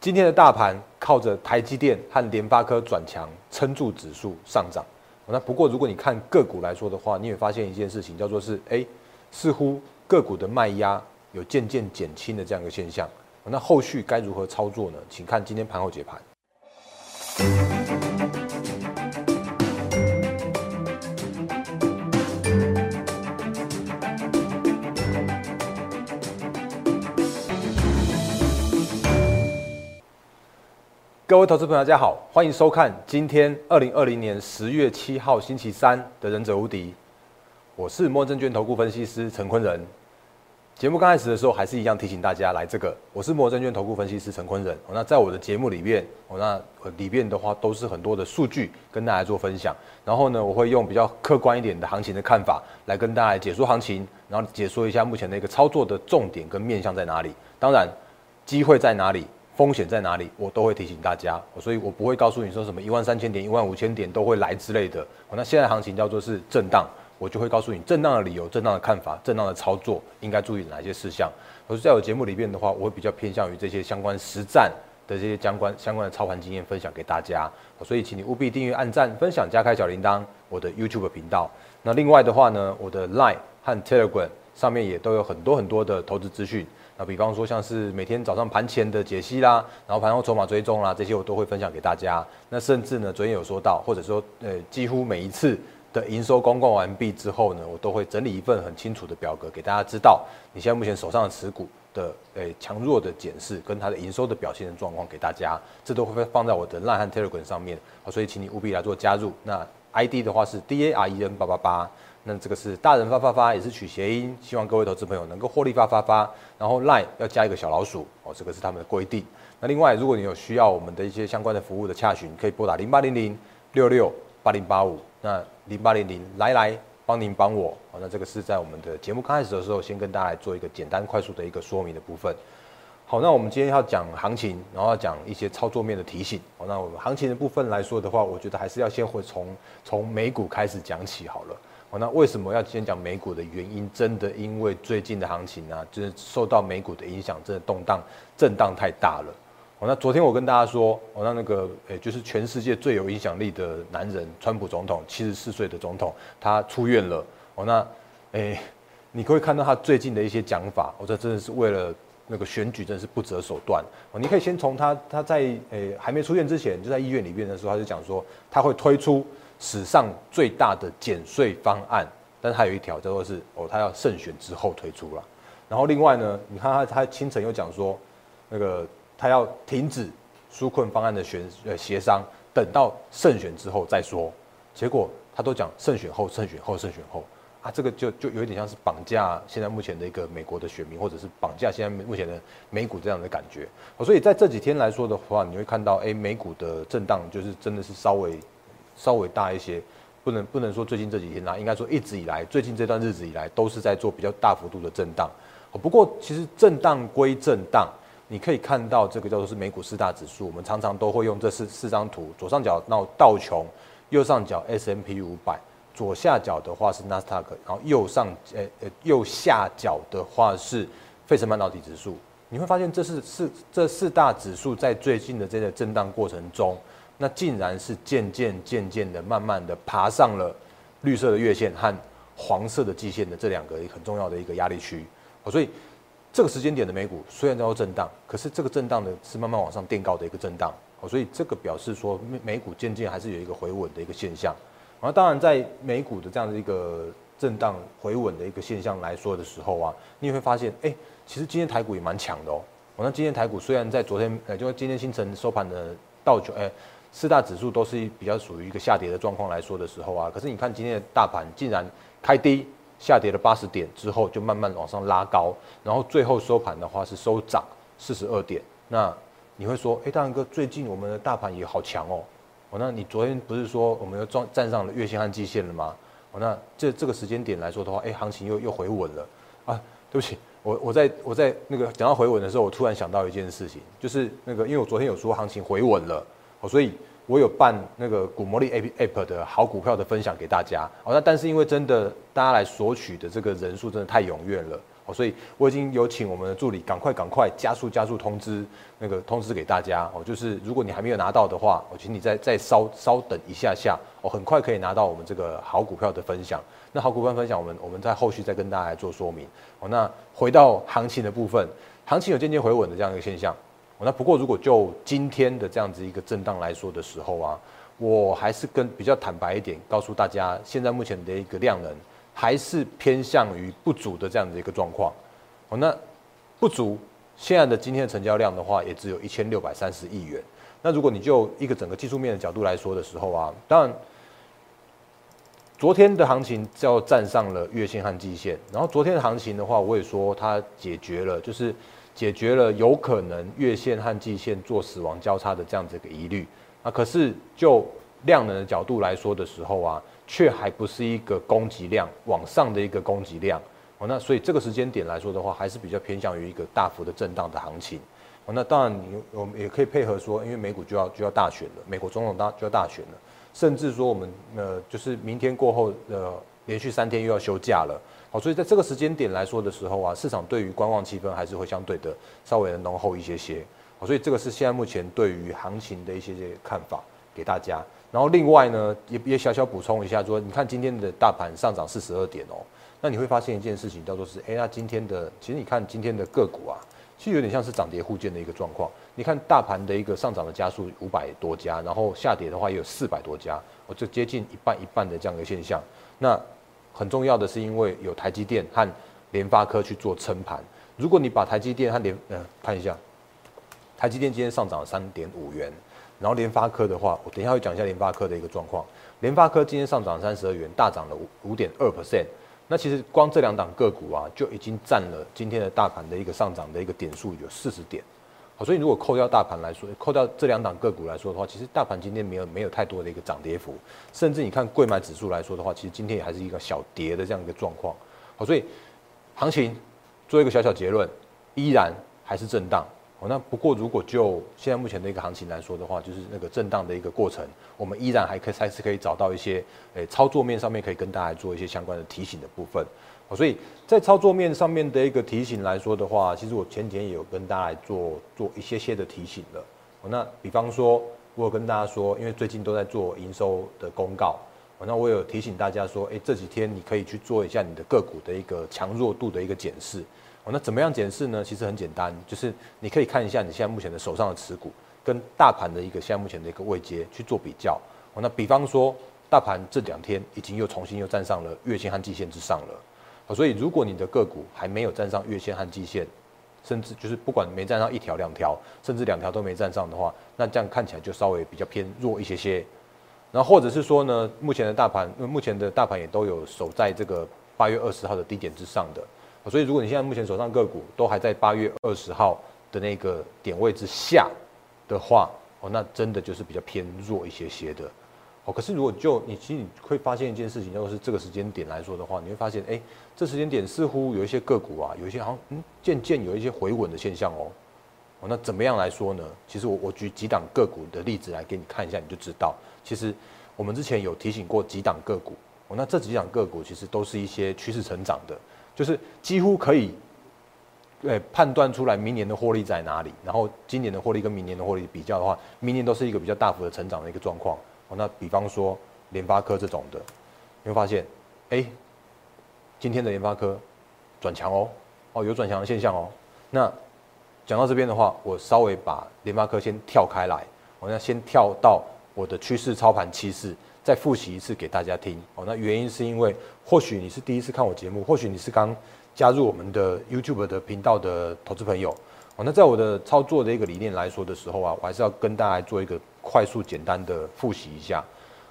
今天的大盘靠着台积电和联发科转强，撑住指数上涨。那不过如果你看个股来说的话，你会发现一件事情，叫做是哎，似乎个股的卖压有渐渐减轻的这样一个现象。那后续该如何操作呢？请看今天盘后解盘。各位投资朋友，大家好，欢迎收看今天二零二零年十月七号星期三的《忍者无敌》，我是莫证券投顾分析师陈坤仁。节目刚开始的时候，还是一样提醒大家来这个，我是莫证券投顾分析师陈坤仁。那在我的节目里面，我那里面的话都是很多的数据跟大家做分享，然后呢，我会用比较客观一点的行情的看法来跟大家解说行情，然后解说一下目前的一个操作的重点跟面向在哪里，当然机会在哪里。风险在哪里，我都会提醒大家，所以我不会告诉你说什么一万三千点、一万五千点都会来之类的。那现在行情叫做是震荡，我就会告诉你震荡的理由、震荡的看法、震荡的操作应该注意哪些事项。而在我节目里面的话，我会比较偏向于这些相关实战的这些相关相关的操盘经验分享给大家。所以请你务必订阅、按赞、分享、加开小铃铛，我的 YouTube 频道。那另外的话呢，我的 Line 和 Telegram 上面也都有很多很多的投资资讯。那比方说像是每天早上盘前的解析啦，然后盘后筹码追踪啦，这些我都会分享给大家。那甚至呢，昨天有说到，或者说呃，几乎每一次的营收公告完毕之后呢，我都会整理一份很清楚的表格给大家知道，你现在目前手上的持股的诶强弱的检视跟它的营收的表现的状况给大家，这都会放在我的 Line 和 Telegram 上面。所以请你务必来做加入。那 ID 的话是 D A R E N 八八八。那这个是大人发发发，也是取谐音，希望各位投资朋友能够获利发发发。然后 line 要加一个小老鼠哦，这个是他们的规定。那另外，如果你有需要我们的一些相关的服务的洽询，可以拨打零八零零六六八零八五。那零八零零来来帮您帮我哦。那这个是在我们的节目刚开始的时候，先跟大家来做一个简单快速的一个说明的部分。好，那我们今天要讲行情，然后要讲一些操作面的提醒。哦，那我们行情的部分来说的话，我觉得还是要先会从从美股开始讲起好了。哦，那为什么要先讲美股的原因？真的因为最近的行情呢，就是受到美股的影响，真的动荡震荡太大了。哦，那昨天我跟大家说，哦，那那个诶，就是全世界最有影响力的男人，川普总统，七十四岁的总统，他出院了。哦，那诶，你可以看到他最近的一些讲法，我这真的是为了那个选举，真的是不择手段。哦，你可以先从他他在诶还没出院之前，就在医院里面的时候，他就讲说他会推出。史上最大的减税方案，但是还有一条叫做是哦，他要胜选之后推出了。然后另外呢，你看他他清晨又讲说，那个他要停止纾困方案的选呃协商，等到胜选之后再说。结果他都讲胜选后、胜选后、胜选后啊，这个就就有一点像是绑架现在目前的一个美国的选民，或者是绑架现在目前的美股这样的感觉。所以在这几天来说的话，你会看到哎，美股的震荡就是真的是稍微。稍微大一些，不能不能说最近这几天啦，应该说一直以来，最近这段日子以来都是在做比较大幅度的震荡。不过其实震荡归震荡，你可以看到这个叫做是美股四大指数，我们常常都会用这四四张图，左上角那道琼，右上角 S M P 五百，左下角的话是纳斯达克，然后右上呃呃右下角的话是费城半导体指数。你会发现这是四这四大指数在最近的这个震荡过程中。那竟然是渐渐渐渐的、慢慢的爬上了绿色的月线和黄色的季线的这两个很重要的一个压力区，所以这个时间点的美股虽然在震荡，可是这个震荡呢是慢慢往上垫高的一个震荡，所以这个表示说美股渐渐还是有一个回稳的一个现象。然后当然在美股的这样的一个震荡回稳的一个现象来说的时候啊，你也会发现，哎，其实今天台股也蛮强的哦。那今天台股虽然在昨天，呃，就今天清晨收盘的道琼，哎。四大指数都是比较属于一个下跌的状况来说的时候啊，可是你看今天的大盘竟然开低下跌了八十点之后，就慢慢往上拉高，然后最后收盘的话是收涨四十二点。那你会说，哎，大仁哥，最近我们的大盘也好强哦。哦，那你昨天不是说我们又撞站上了月线和季线了吗？哦，那这这个时间点来说的话，哎，行情又又回稳了啊。对不起，我我在我在那个讲到回稳的时候，我突然想到一件事情，就是那个因为我昨天有说行情回稳了。哦，所以我有办那个股魔力 App 的好股票的分享给大家。哦，那但是因为真的大家来索取的这个人数真的太踊跃了，所以我已经有请我们的助理赶快赶快加速加速通知那个通知给大家哦，就是如果你还没有拿到的话，我请你再再稍稍等一下下，哦，很快可以拿到我们这个好股票的分享。那好股票分享，我们我们在后续再跟大家来做说明。哦，那回到行情的部分，行情有渐渐回稳的这样一个现象。那不过如果就今天的这样子一个震荡来说的时候啊，我还是跟比较坦白一点，告诉大家，现在目前的一个量能。还是偏向于不足的这样的一个状况，哦，那不足现在的今天的成交量的话，也只有一千六百三十亿元。那如果你就一个整个技术面的角度来说的时候啊，当然，昨天的行情就站上了月线和季线，然后昨天的行情的话，我也说它解决了，就是解决了有可能月线和季线做死亡交叉的这样子一个疑虑啊。可是就量能的角度来说的时候啊。却还不是一个供给量往上的一个供给量哦，那所以这个时间点来说的话，还是比较偏向于一个大幅的震荡的行情哦。那当然，你我们也可以配合说，因为美股就要就要大选了，美国总统大就要大选了，甚至说我们呃就是明天过后呃连续三天又要休假了，好，所以在这个时间点来说的时候啊，市场对于观望气氛还是会相对的稍微的浓厚一些些，好，所以这个是现在目前对于行情的一些些看法给大家。然后另外呢，也也小小补充一下，说你看今天的大盘上涨四十二点哦，那你会发现一件事情，叫做是，哎，那今天的其实你看今天的个股啊，其实有点像是涨跌互见的一个状况。你看大盘的一个上涨的加速五百多家，然后下跌的话也有四百多家，我就接近一半一半的这样的现象。那很重要的是，因为有台积电和联发科去做撑盘。如果你把台积电和联呃看一下，台积电今天上涨了三点五元。然后联发科的话，我等一下会讲一下联发科的一个状况。联发科今天上涨三十二元，大涨了五五点二 percent。那其实光这两档个股啊，就已经占了今天的大盘的一个上涨的一个点数有四十点。好，所以如果扣掉大盘来说，扣掉这两档个股来说的话，其实大盘今天没有没有太多的一个涨跌幅。甚至你看贵买指数来说的话，其实今天也还是一个小跌的这样一个状况。好，所以行情做一个小小结论，依然还是震荡。好，那不过如果就现在目前的一个行情来说的话，就是那个震荡的一个过程，我们依然还可以还是可以找到一些诶操作面上面可以跟大家做一些相关的提醒的部分。所以在操作面上面的一个提醒来说的话，其实我前几天也有跟大家来做做一些些的提醒了。那比方说，我有跟大家说，因为最近都在做营收的公告，那我有提醒大家说，诶，这几天你可以去做一下你的个股的一个强弱度的一个检视。那怎么样检视呢？其实很简单，就是你可以看一下你现在目前的手上的持股跟大盘的一个现在目前的一个位阶去做比较。那比方说大盘这两天已经又重新又站上了月线和季线之上了。所以如果你的个股还没有站上月线和季线，甚至就是不管没站上一条两条，甚至两条都没站上的话，那这样看起来就稍微比较偏弱一些些。然后或者是说呢，目前的大盘，因为目前的大盘也都有守在这个八月二十号的低点之上的。所以，如果你现在目前手上个股都还在八月二十号的那个点位之下的话，哦，那真的就是比较偏弱一些些的。可是如果就你其实你会发现一件事情，就是这个时间点来说的话，你会发现，哎，这时间点似乎有一些个股啊，有一些好像嗯渐渐有一些回稳的现象哦。哦，那怎么样来说呢？其实我我举几档个股的例子来给你看一下，你就知道，其实我们之前有提醒过几档个股。哦，那这几档个股其实都是一些趋势成长的。就是几乎可以，对判断出来明年的获利在哪里，然后今年的获利跟明年的获利比较的话，明年都是一个比较大幅的成长的一个状况。哦，那比方说联发科这种的，你会发现，哎，今天的联发科转强哦，哦有转强的现象哦。那讲到这边的话，我稍微把联发科先跳开来，我要先跳到我的趋势操盘趋势。再复习一次给大家听哦。那原因是因为，或许你是第一次看我节目，或许你是刚加入我们的 YouTube 的频道的投资朋友哦。那在我的操作的一个理念来说的时候啊，我还是要跟大家做一个快速简单的复习一下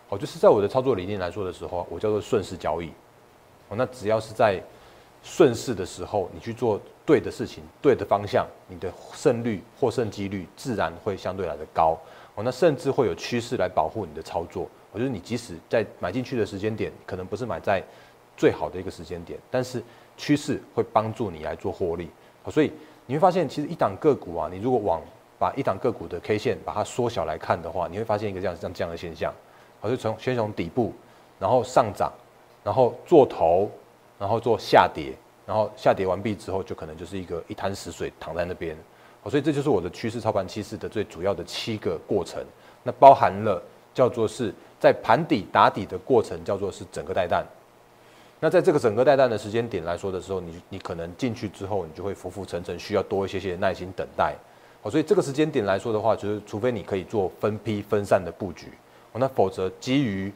哦。就是在我的操作理念来说的时候，我叫做顺势交易哦。那只要是在顺势的时候，你去做对的事情、对的方向，你的胜率、获胜几率自然会相对来的高哦。那甚至会有趋势来保护你的操作。我觉得你即使在买进去的时间点，可能不是买在最好的一个时间点，但是趋势会帮助你来做获利。好，所以你会发现，其实一档个股啊，你如果往把一档个股的 K 线把它缩小来看的话，你会发现一个这样像这样的现象，好，就从先从底部，然后上涨，然后做头，然后做下跌，然然后下跌完毕之后，就可能就是一个一滩死水躺在那边。好，所以这就是我的趋势操盘趋势的最主要的七个过程。那包含了叫做是在盘底打底的过程，叫做是整个带弹。那在这个整个带弹的时间点来说的时候，你你可能进去之后，你就会浮浮沉沉，需要多一些些耐心等待。好，所以这个时间点来说的话，就是除非你可以做分批分散的布局，那否则基于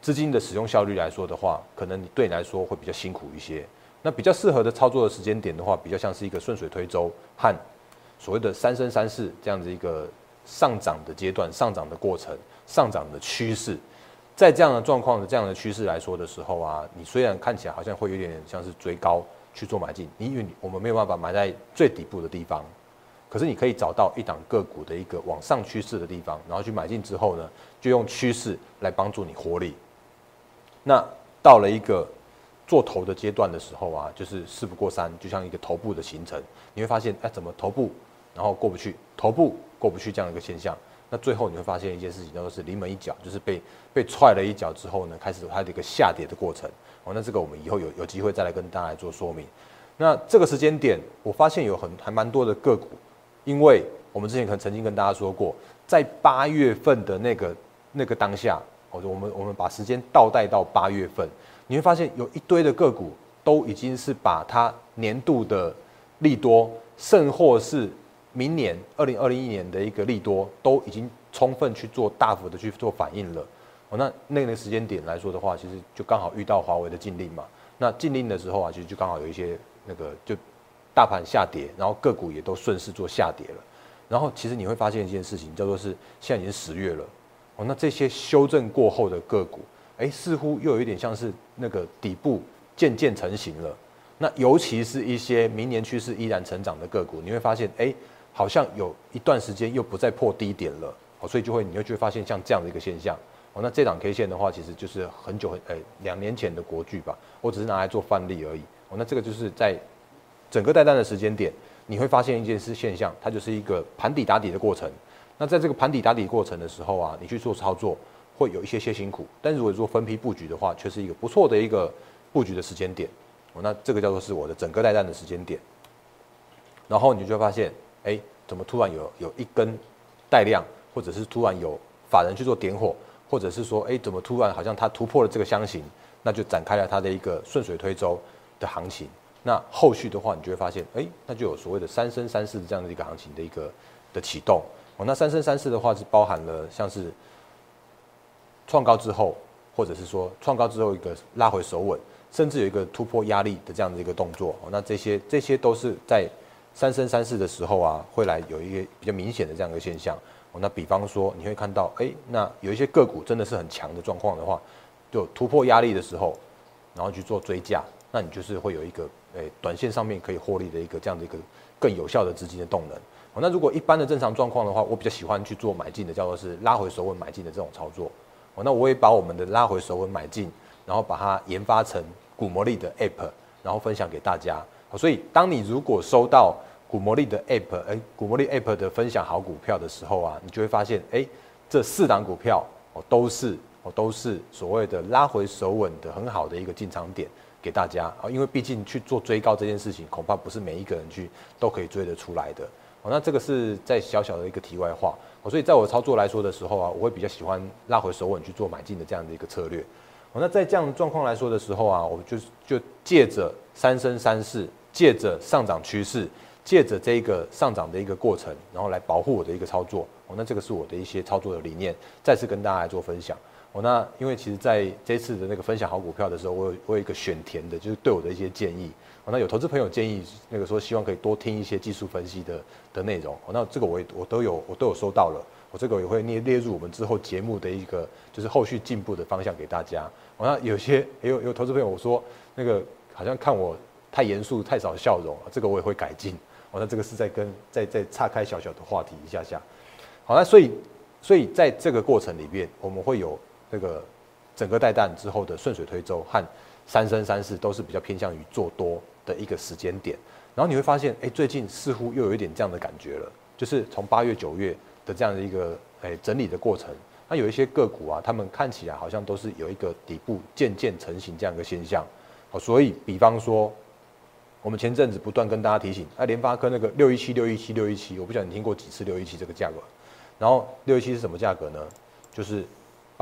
资金的使用效率来说的话，可能你对你来说会比较辛苦一些。那比较适合的操作的时间点的话，比较像是一个顺水推舟和所谓的三升三世这样子一个上涨的阶段、上涨的过程、上涨的趋势。在这样的状况的这样的趋势来说的时候啊，你虽然看起来好像会有点像是追高去做买进，因为我们没有办法买在最底部的地方，可是你可以找到一档个股的一个往上趋势的地方，然后去买进之后呢，就用趋势来帮助你获利。那到了一个做头的阶段的时候啊，就是事不过三，就像一个头部的形成，你会发现哎，怎么头部然后过不去，头部过不去这样一个现象。那最后你会发现一件事情，叫做是临门一脚，就是被被踹了一脚之后呢，开始它的一个下跌的过程。哦，那这个我们以后有有机会再来跟大家来做说明。那这个时间点，我发现有很还蛮多的个股，因为我们之前可能曾经跟大家说过，在八月份的那个那个当下，哦，我们我们把时间倒带到八月份，你会发现有一堆的个股都已经是把它年度的利多，甚或是。明年二零二零一年的一个利多都已经充分去做大幅的去做反应了，哦，那那个时间点来说的话，其实就刚好遇到华为的禁令嘛。那禁令的时候啊，其实就刚好有一些那个就大盘下跌，然后个股也都顺势做下跌了。然后其实你会发现一件事情，叫做是现在已经十月了，哦，那这些修正过后的个股，哎，似乎又有一点像是那个底部渐渐成型了。那尤其是一些明年趋势依然成长的个股，你会发现，哎。好像有一段时间又不再破低点了，哦，所以就会你会就会发现像这样的一个现象，哦，那这档 K 线的话，其实就是很久很诶两年前的国巨吧，我只是拿来做范例而已，哦，那这个就是在整个带单的时间点，你会发现一件事现象，它就是一个盘底打底的过程。那在这个盘底打底过程的时候啊，你去做操作会有一些些辛苦，但如果做分批布局的话，却是一个不错的一个布局的时间点，哦，那这个叫做是我的整个带单的时间点，然后你就会发现。哎，怎么突然有有一根带量，或者是突然有法人去做点火，或者是说，哎，怎么突然好像它突破了这个箱型，那就展开了它的一个顺水推舟的行情。那后续的话，你就会发现，哎，那就有所谓的三升三世的这样的一个行情的一个的启动。哦，那三升三世的话是包含了像是创高之后，或者是说创高之后一个拉回手稳，甚至有一个突破压力的这样的一个动作。哦，那这些这些都是在。三升三世的时候啊，会来有一个比较明显的这样一个现象。哦，那比方说你会看到，哎，那有一些个股真的是很强的状况的话，就突破压力的时候，然后去做追加，那你就是会有一个，哎，短线上面可以获利的一个这样的一个更有效的资金的动能。哦，那如果一般的正常状况的话，我比较喜欢去做买进的，叫做是拉回手稳买进的这种操作。哦，那我也把我们的拉回手稳买进，然后把它研发成股魔力的 App，然后分享给大家。所以，当你如果收到股魔力的 App，哎，股魔力 App 的分享好股票的时候啊，你就会发现，哎，这四档股票哦，都是哦，都是所谓的拉回手稳的很好的一个进场点给大家啊。因为毕竟去做追高这件事情，恐怕不是每一个人去都可以追得出来的。哦，那这个是在小小的一个题外话。哦，所以在我操作来说的时候啊，我会比较喜欢拉回手稳去做买进的这样的一个策略。哦，那在这样的状况来说的时候啊，我就就借着三升三世。借着上涨趋势，借着这一个上涨的一个过程，然后来保护我的一个操作。哦，那这个是我的一些操作的理念，再次跟大家来做分享。哦，那因为其实在这次的那个分享好股票的时候，我有我有一个选填的，就是对我的一些建议。哦，那有投资朋友建议那个说希望可以多听一些技术分析的的内容。哦，那这个我也我都有我都有收到了，我这个也会列列入我们之后节目的一个就是后续进步的方向给大家。哦，那有些也有有投资朋友我说那个好像看我。太严肃，太少笑容，这个我也会改进。哦，那这个是在跟在在岔开小小的话题一下下。好，那所以所以在这个过程里面，我们会有这个整个带弹之后的顺水推舟和三生三世都是比较偏向于做多的一个时间点。然后你会发现，哎，最近似乎又有一点这样的感觉了，就是从八月九月的这样的一个哎整理的过程，那有一些个股啊，他们看起来好像都是有一个底部渐渐成型这样一个现象。好，所以比方说。我们前阵子不断跟大家提醒，哎，联发科那个六一七六一七六一七，我不晓得你听过几次六一七这个价格。然后六一七是什么价格呢？就是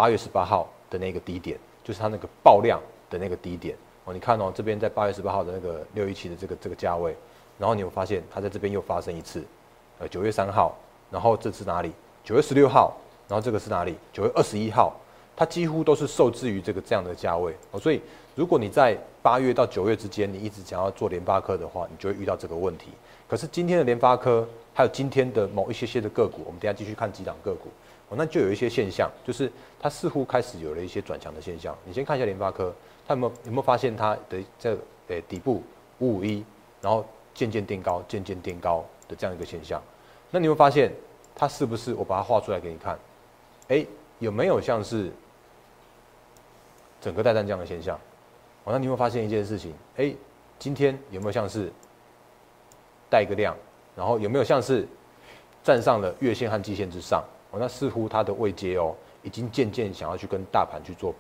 八月十八号的那个低点，就是它那个爆量的那个低点。哦，你看哦，这边在八月十八号的那个六一七的这个这个价位，然后你会发现它在这边又发生一次，呃，九月三号，然后这次哪里？九月十六号，然后这个是哪里？九月二十一号，它几乎都是受制于这个这样的价位。哦，所以。如果你在八月到九月之间，你一直想要做联发科的话，你就会遇到这个问题。可是今天的联发科，还有今天的某一些些的个股，我们等下继续看几档个股，哦，那就有一些现象，就是它似乎开始有了一些转强的现象。你先看一下联发科，它有没有有没有发现它的这诶底部五五一，然后渐渐垫高，渐渐垫高的这样一个现象？那你会发现它是不是我把它画出来给你看？哎，有没有像是整个带弹这样的现象？哦那你会发现一件事情，哎，今天有没有像是带一个量，然后有没有像是站上了月线和季线之上？哦，那似乎它的位阶哦，已经渐渐想要去跟大盘去做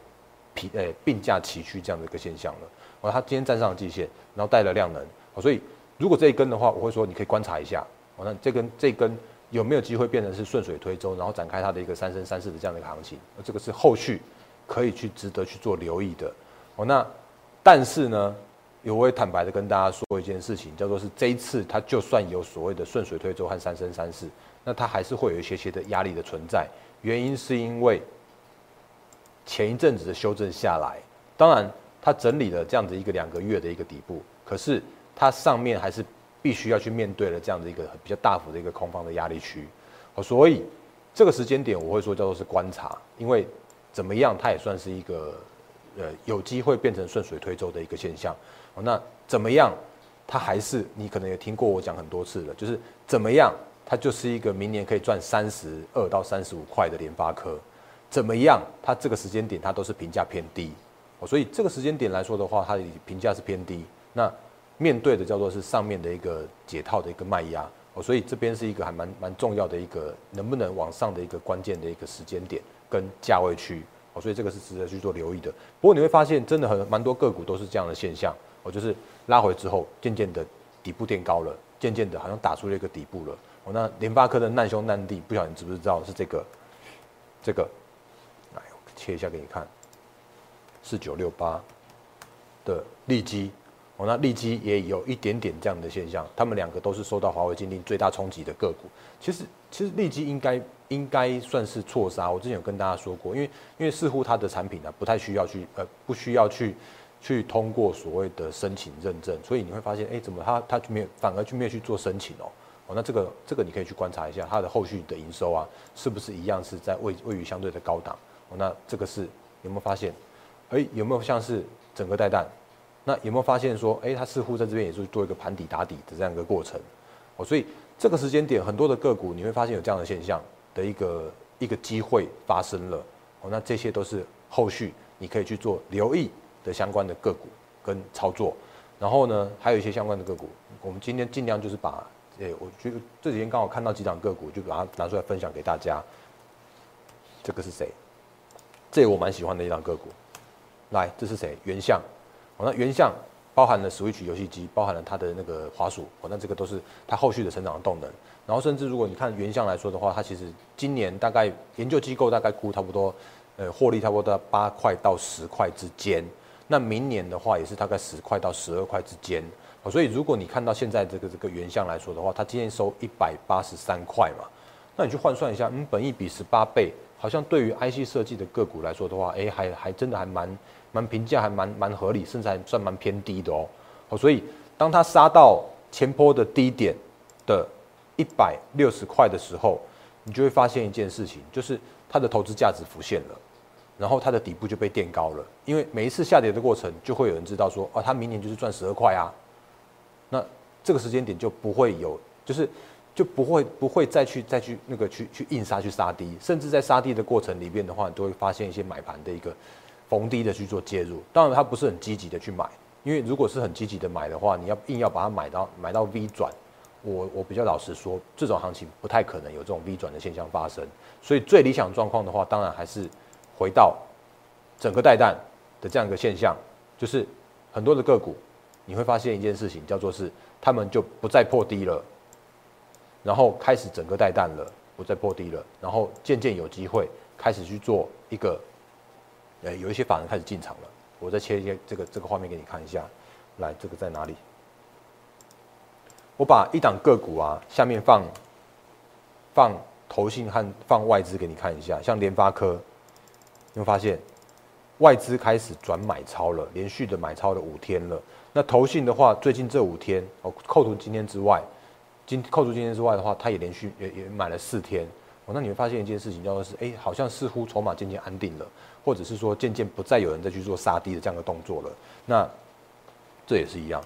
平诶并驾齐驱这样的一个现象了。哦，它今天站上了季线，然后带了量能，哦，所以如果这一根的话，我会说你可以观察一下，哦，那这根这根有没有机会变成是顺水推舟，然后展开它的一个三升三四的这样的一个行情？这个是后续可以去值得去做留意的。哦，那。但是呢，我会坦白的跟大家说一件事情，叫做是这一次它就算有所谓的顺水推舟和三生三世，那它还是会有一些些的压力的存在。原因是因为前一阵子的修正下来，当然它整理了这样子一个两个月的一个底部，可是它上面还是必须要去面对了这样的一个比较大幅的一个空方的压力区。所以这个时间点我会说叫做是观察，因为怎么样它也算是一个。呃，有机会变成顺水推舟的一个现象，哦，那怎么样？它还是你可能也听过我讲很多次了，就是怎么样？它就是一个明年可以赚三十二到三十五块的联发科，怎么样？它这个时间点它都是评价偏低，哦，所以这个时间点来说的话，它的评价是偏低。那面对的叫做是上面的一个解套的一个卖压，哦，所以这边是一个还蛮蛮重要的一个能不能往上的一个关键的一个时间点跟价位区。哦，所以这个是值得去做留意的。不过你会发现，真的很蛮多个股都是这样的现象。哦，就是拉回之后，渐渐的底部垫高了，渐渐的好像打出了一个底部了。哦，那联发科的难兄难弟，不晓得你知不知道是这个？这个，来切一下给你看，四九六八的利基。哦，那利基也有一点点这样的现象。他们两个都是受到华为禁令最大冲击的个股。其实，其实利基应该。应该算是错杀。我之前有跟大家说过，因为因为似乎它的产品呢不太需要去呃不需要去去通过所谓的申请认证，所以你会发现，哎，怎么它它没有反而就没有去做申请哦？那这个这个你可以去观察一下它的后续的营收啊，是不是一样是在位位于相对的高档？哦，那这个是有没有发现？哎，有没有像是整个带弹？那有没有发现说，哎，它似乎在这边也是做一个盘底打底的这样一个过程？哦，所以这个时间点很多的个股你会发现有这样的现象。的一个一个机会发生了哦，那这些都是后续你可以去做留意的相关的个股跟操作，然后呢，还有一些相关的个股，我们今天尽量就是把，诶，我觉得这几天刚好看到几档个股，就把它拿出来分享给大家。这个是谁？这个我蛮喜欢的一档个股，来，这是谁？原相，哦，那原相。包含了 Switch 游戏机，包含了它的那个滑鼠，哦，那这个都是它后续的成长的动能。然后甚至如果你看原相来说的话，它其实今年大概研究机构大概估差不多，呃，获利差不多在八块到十块之间。那明年的话也是大概十块到十二块之间。哦所以如果你看到现在这个这个原相来说的话，它今天收一百八十三块嘛，那你去换算一下，嗯，本益比十八倍，好像对于 IC 设计的个股来说的话，哎，还还真的还蛮。蛮评价还蛮蛮合理，甚至还算蛮偏低的哦。哦，所以当它杀到前坡的低点的一百六十块的时候，你就会发现一件事情，就是它的投资价值浮现了，然后它的底部就被垫高了。因为每一次下跌的过程，就会有人知道说，哦，它明年就是赚十二块啊。那这个时间点就不会有，就是就不会不会再去再去那个去去硬杀去杀低，甚至在杀低的过程里面的话，你都会发现一些买盘的一个。逢低的去做介入，当然他不是很积极的去买，因为如果是很积极的买的话，你要硬要把它买到买到 V 转，我我比较老实说，这种行情不太可能有这种 V 转的现象发生。所以最理想状况的话，当然还是回到整个带弹的这样一个现象，就是很多的个股，你会发现一件事情，叫做是他们就不再破低了，然后开始整个带弹了，不再破低了，然后渐渐有机会开始去做一个，呃，有一些法人开始进场了。我再切一些这个这个画面给你看一下，来，这个在哪里？我把一档个股啊，下面放放投信和放外资给你看一下，像联发科，你会发现外资开始转买超了，连续的买超了五天了。那投信的话，最近这五天哦，扣除今天之外，今扣除今天之外的话，它也连续也也买了四天。哦，那你会发现一件事情，叫做是，哎，好像似乎筹码渐渐安定了，或者是说渐渐不再有人再去做杀低的这样的动作了。那这也是一样。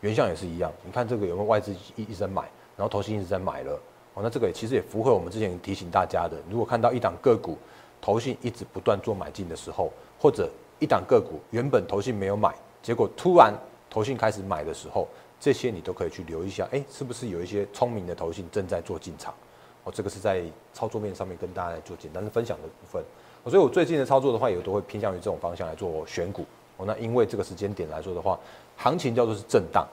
原相也是一样，你看这个有没有外资一一直在买，然后投信一直在买了，哦，那这个其实也符合我们之前提醒大家的，如果看到一档个股投信一直不断做买进的时候，或者一档个股原本投信没有买，结果突然投信开始买的时候，这些你都可以去留意一下，哎，是不是有一些聪明的投信正在做进场？哦，这个是在操作面上面跟大家来做简单的分享的部分。所以我最近的操作的话，也都会偏向于这种方向来做选股。哦，那因为这个时间点来说的话。行情叫做是震荡，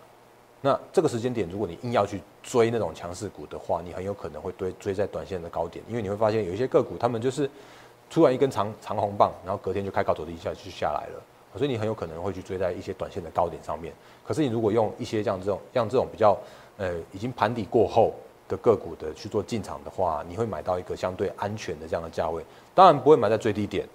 那这个时间点，如果你硬要去追那种强势股的话，你很有可能会追追在短线的高点，因为你会发现有一些个股，他们就是突然一根长长红棒，然后隔天就开高走低一下就下来了，所以你很有可能会去追在一些短线的高点上面。可是你如果用一些像这种像这种比较呃已经盘底过后的个股的去做进场的话，你会买到一个相对安全的这样的价位，当然不会买在最低点，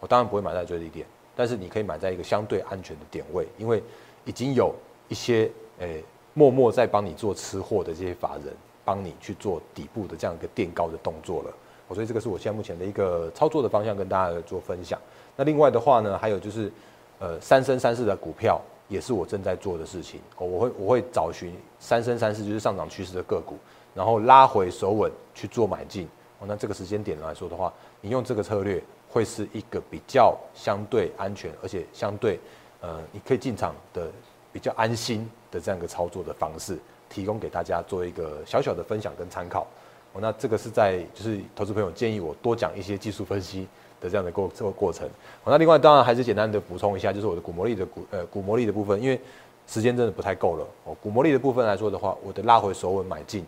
我当然不会买在最低点，但是你可以买在一个相对安全的点位，因为。已经有一些诶默默在帮你做吃货的这些法人，帮你去做底部的这样一个垫高的动作了。我所以这个是我现在目前的一个操作的方向，跟大家做分享。那另外的话呢，还有就是呃三生三世的股票，也是我正在做的事情。我会我会找寻三生三世就是上涨趋势的个股，然后拉回手稳去做买进。哦，那这个时间点来说的话，你用这个策略会是一个比较相对安全，而且相对。呃，你可以进场的比较安心的这样一个操作的方式，提供给大家做一个小小的分享跟参考。哦，那这个是在就是投资朋友建议我多讲一些技术分析的这样的过这个过程。那另外当然还是简单的补充一下，就是我的股魔力的股呃股魔力的部分，因为时间真的不太够了。哦，股魔力的部分来说的话，我的拉回手稳买进，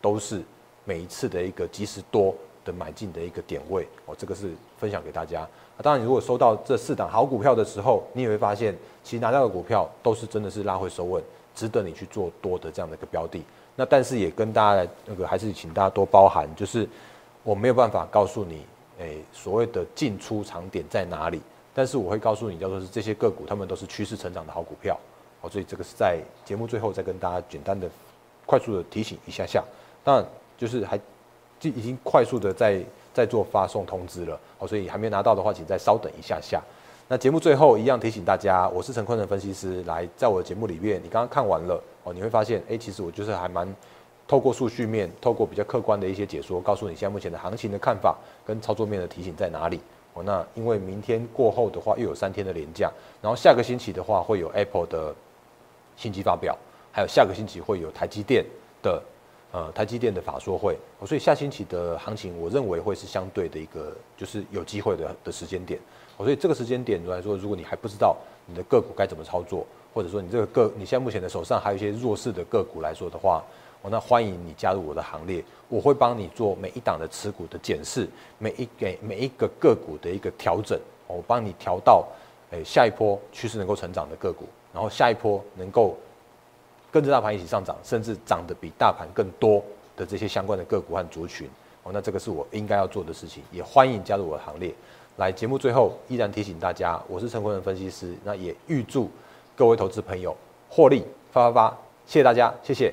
都是每一次的一个及时多的买进的一个点位。哦，这个是分享给大家。当然，你如果收到这四档好股票的时候，你也会发现，其实拿到的股票都是真的是拉回手稳，值得你去做多的这样的一个标的。那但是也跟大家来那个，还是请大家多包涵，就是我没有办法告诉你，诶，所谓的进出场点在哪里。但是我会告诉你，叫做是这些个股，他们都是趋势成长的好股票。哦，所以这个是在节目最后再跟大家简单的、快速的提醒一下下。当然，就是还就已经快速的在。在做发送通知了，哦，所以还没拿到的话，请再稍等一下下。那节目最后一样提醒大家，我是陈坤的分析师，来在我的节目里面，你刚刚看完了哦，你会发现，哎，其实我就是还蛮透过数据面，透过比较客观的一些解说，告诉你现在目前的行情的看法跟操作面的提醒在哪里。哦，那因为明天过后的话又有三天的连假，然后下个星期的话会有 Apple 的新机发表，还有下个星期会有台积电的。呃，台积电的法说会，所以下星期的行情，我认为会是相对的一个，就是有机会的的时间点。所以这个时间点来说，如果你还不知道你的个股该怎么操作，或者说你这个个你现在目前的手上还有一些弱势的个股来说的话，哦，那欢迎你加入我的行列，我会帮你做每一档的持股的检视，每一给每一个个股的一个调整，我帮你调到，诶下一波趋势能够成长的个股，然后下一波能够。跟着大盘一起上涨，甚至涨得比大盘更多的这些相关的个股和族群，哦，那这个是我应该要做的事情，也欢迎加入我的行列。来，节目最后依然提醒大家，我是陈坤仁分析师，那也预祝各位投资朋友获利发发发，谢谢大家，谢谢。